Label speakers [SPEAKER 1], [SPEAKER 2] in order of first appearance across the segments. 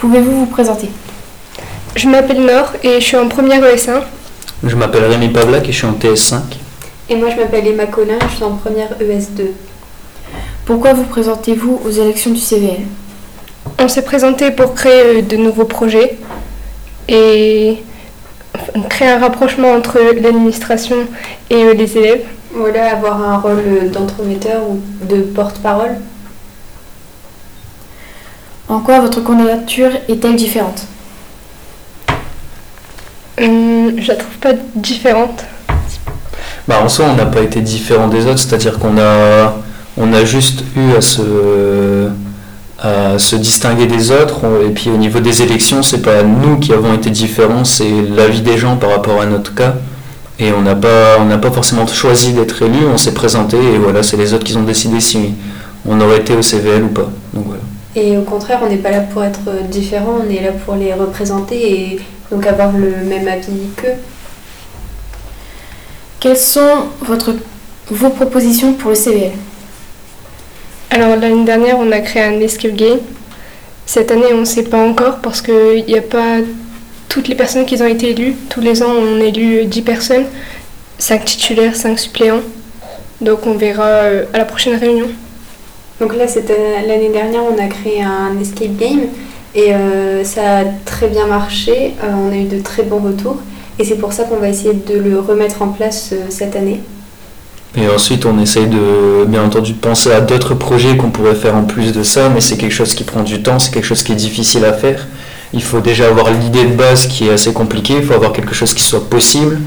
[SPEAKER 1] Pouvez-vous vous présenter?
[SPEAKER 2] Je m'appelle Nord et je suis en première ES1.
[SPEAKER 3] Je m'appelle Rémi Pavlak et je suis en TS5.
[SPEAKER 4] Et moi, je m'appelle Emma Collin, je suis en première ES2.
[SPEAKER 1] Pourquoi vous présentez-vous aux élections du CVL
[SPEAKER 2] On s'est présenté pour créer euh, de nouveaux projets et créer un rapprochement entre l'administration et euh, les élèves.
[SPEAKER 4] Voilà, avoir un rôle d'entremetteur ou de porte-parole.
[SPEAKER 1] En quoi votre candidature est-elle différente?
[SPEAKER 2] Hum, je la trouve pas différente.
[SPEAKER 3] Bah, en soi, on n'a pas été différent des autres, c'est-à-dire qu'on a, on a juste eu à se, à se distinguer des autres. On- Et puis au niveau des élections, c'est pas nous qui avons été différents, c'est l'avis des gens par rapport à notre cas. Et on n'a pas, on n'a pas forcément choisi d'être élu, on s'est présenté et voilà, c'est les autres qui ont décidé si on aurait été au CVL ou pas. Donc voilà.
[SPEAKER 4] Et au contraire, on n'est pas là pour être différent, on est là pour les représenter et donc avoir le même avis qu'eux.
[SPEAKER 1] Quelles sont votre, vos propositions pour le CVL
[SPEAKER 2] Alors l'année dernière, on a créé un escape game. Cette année, on ne sait pas encore parce qu'il n'y a pas toutes les personnes qui ont été élues. Tous les ans, on élu 10 personnes, 5 titulaires, 5 suppléants. Donc on verra euh, à la prochaine réunion.
[SPEAKER 4] Donc là, c'était l'année dernière, on a créé un escape game et euh, ça a très bien marché. Euh, on a eu de très bons retours et c'est pour ça qu'on va essayer de le remettre en place euh, cette année.
[SPEAKER 3] Et ensuite, on essaye de, bien entendu, de penser à d'autres projets qu'on pourrait faire en plus de ça, mais c'est quelque chose qui prend du temps, c'est quelque chose qui est difficile à faire. Il faut déjà avoir l'idée de base qui est assez compliquée, il faut avoir quelque chose qui soit possible.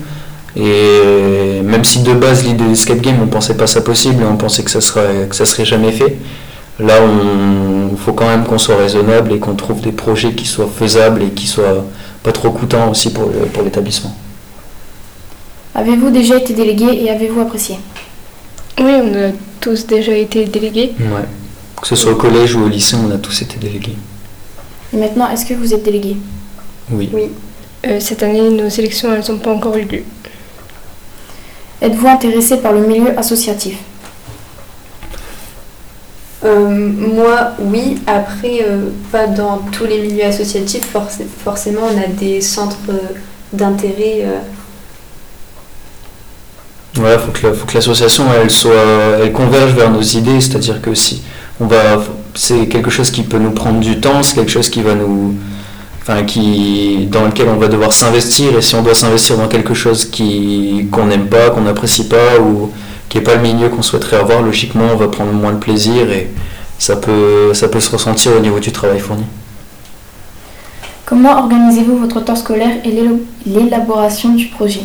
[SPEAKER 3] Et même si de base, l'idée d'escape game, on pensait pas ça possible, et on pensait que ça serait, que ça serait jamais fait, là, il faut quand même qu'on soit raisonnable et qu'on trouve des projets qui soient faisables et qui soient pas trop coûtants aussi pour le- pour l'établissement.
[SPEAKER 1] Avez-vous déjà été délégué et avez-vous apprécié?
[SPEAKER 2] Oui, on a tous déjà été délégués.
[SPEAKER 3] Ouais. Que ce soit au collège ou au lycée, on a tous été délégués.
[SPEAKER 1] Et maintenant, est-ce que vous êtes délégué?
[SPEAKER 3] Oui.
[SPEAKER 2] Euh, cette année, nos élections, elles n'ont pas encore eu lieu.
[SPEAKER 1] Êtes-vous intéressé par le milieu associatif?
[SPEAKER 4] Euh, moi, oui. Après, euh, pas dans tous les milieux associatifs. Forc- forcément, on a des centres euh, d'intérêt. euh,
[SPEAKER 3] Ouais, faut que faut que l'association elle soit, elle converge vers nos idées, c'est-à-dire que si on va, c'est quelque chose qui peut nous prendre du temps, c'est quelque chose qui va nous, enfin qui, dans lequel on va devoir s'investir et si on doit s'investir dans quelque chose qui qu'on n'aime pas, qu'on n'apprécie pas ou qui est pas le milieu qu'on souhaiterait avoir, logiquement on va prendre moins de plaisir et ça peut, ça peut se ressentir au niveau du travail fourni.
[SPEAKER 1] Comment organisez-vous votre temps scolaire et l'élaboration du projet?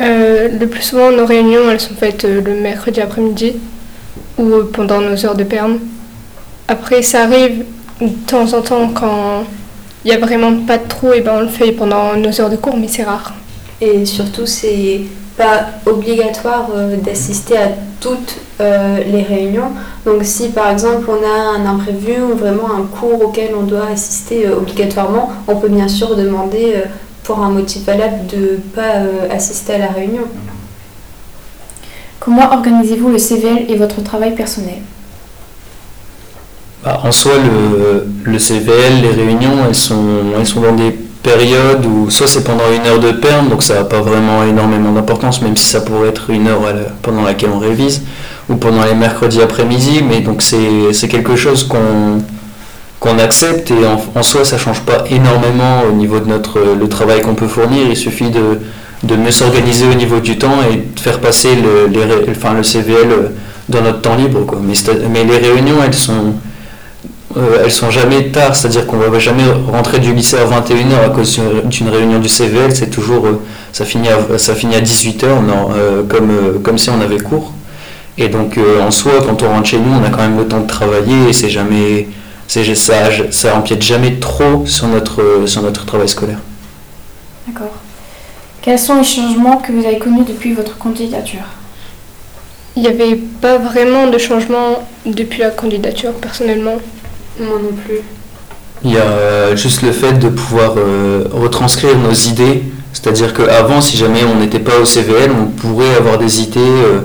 [SPEAKER 2] Euh, le plus souvent, nos réunions, elles sont faites euh, le mercredi après-midi ou euh, pendant nos heures de perme. Après, ça arrive de temps en temps quand il n'y a vraiment pas de trou, et ben on le fait pendant nos heures de cours, mais c'est rare.
[SPEAKER 4] Et surtout, c'est pas obligatoire euh, d'assister à toutes euh, les réunions. Donc, si par exemple on a un imprévu ou vraiment un cours auquel on doit assister euh, obligatoirement, on peut bien sûr demander euh, pour un motif valable de ne pas euh, assister à la réunion.
[SPEAKER 1] Comment organisez-vous le CVL et votre travail personnel?
[SPEAKER 3] Bah, en soi, le, CVL, les réunions, elles sont, dans des périodes où soit c'est pendant une heure de perme, donc ça n'a pas vraiment énormément d'importance, même si ça pourrait être une heure pendant laquelle on révise, ou pendant les mercredis après-midi, mais donc c'est quelque chose qu'on accepte et en, soi ça change pas énormément au niveau de notre le travail qu'on peut fournir, il suffit de, de mieux s'organiser au niveau du temps et de faire passer le, les le CVL dans notre temps libre. Mais les réunions, elles sont, euh, elles sont jamais tard, c'est-à-dire qu'on va jamais rentrer du lycée à 21h à cause d'une- réunion du CVL, c'est toujours, euh, ça finit à, ça finit à 18h, non, euh, comme, euh, comme si on avait cours. Et donc euh, en soi, quand on rentre chez nous, on a quand même le temps de travailler et c'est jamais, c'est, ça, ça empiète jamais trop sur notre, euh, sur notre travail scolaire.
[SPEAKER 1] D'accord. Quels sont les changements que vous avez connus depuis votre candidature?
[SPEAKER 2] Il n'y avait pas vraiment de changement depuis la candidature, personnellement.
[SPEAKER 4] Moi non plus.
[SPEAKER 3] Il y a juste le fait de pouvoir euh, retranscrire nos idées, c'est-à-dire qu'avant, si jamais on n'était pas au CVL, on pourrait avoir des idées, euh,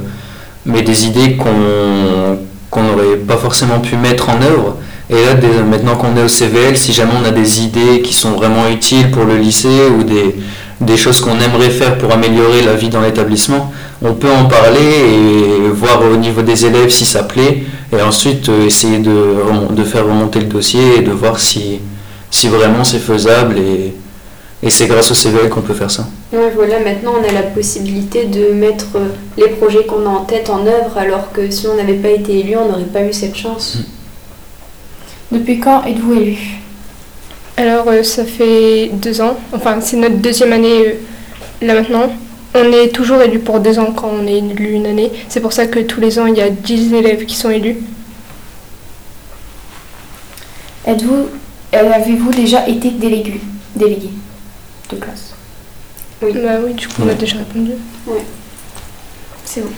[SPEAKER 3] mais des idées qu'on n'aurait pas forcément pu mettre en œuvre. Et là, maintenant qu'on est au CVL, si jamais on a des idées qui sont vraiment utiles pour le lycée ou des, des choses qu'on aimerait faire pour améliorer la vie dans l'établissement, on peut en parler et voir au niveau des élèves si ça plaît, et ensuite euh, essayer de, faire remonter le dossier et de voir si, si vraiment c'est faisable, et, et c'est grâce au CVL qu'on peut faire ça.
[SPEAKER 4] Ouais, voilà, maintenant on a la possibilité de mettre euh, les projets qu'on a en tête en œuvre, alors que si on n'avait pas été élu, on n'aurait pas eu cette chance.
[SPEAKER 1] Depuis quand êtes-vous élu?
[SPEAKER 2] Alors, euh, ça fait deux ans. Enfin, c'est notre deuxième année euh, là maintenant. On est toujours élu pour deux ans quand on est élu une année. C'est pour ça que tous les ans, il y a 10 élèves qui sont élus.
[SPEAKER 1] Êtes-vous, euh, avez-vous déjà été délégué, délégué de classe?
[SPEAKER 4] Oui.
[SPEAKER 2] Bah oui, du coup, on a déjà répondu.
[SPEAKER 1] C'est bon.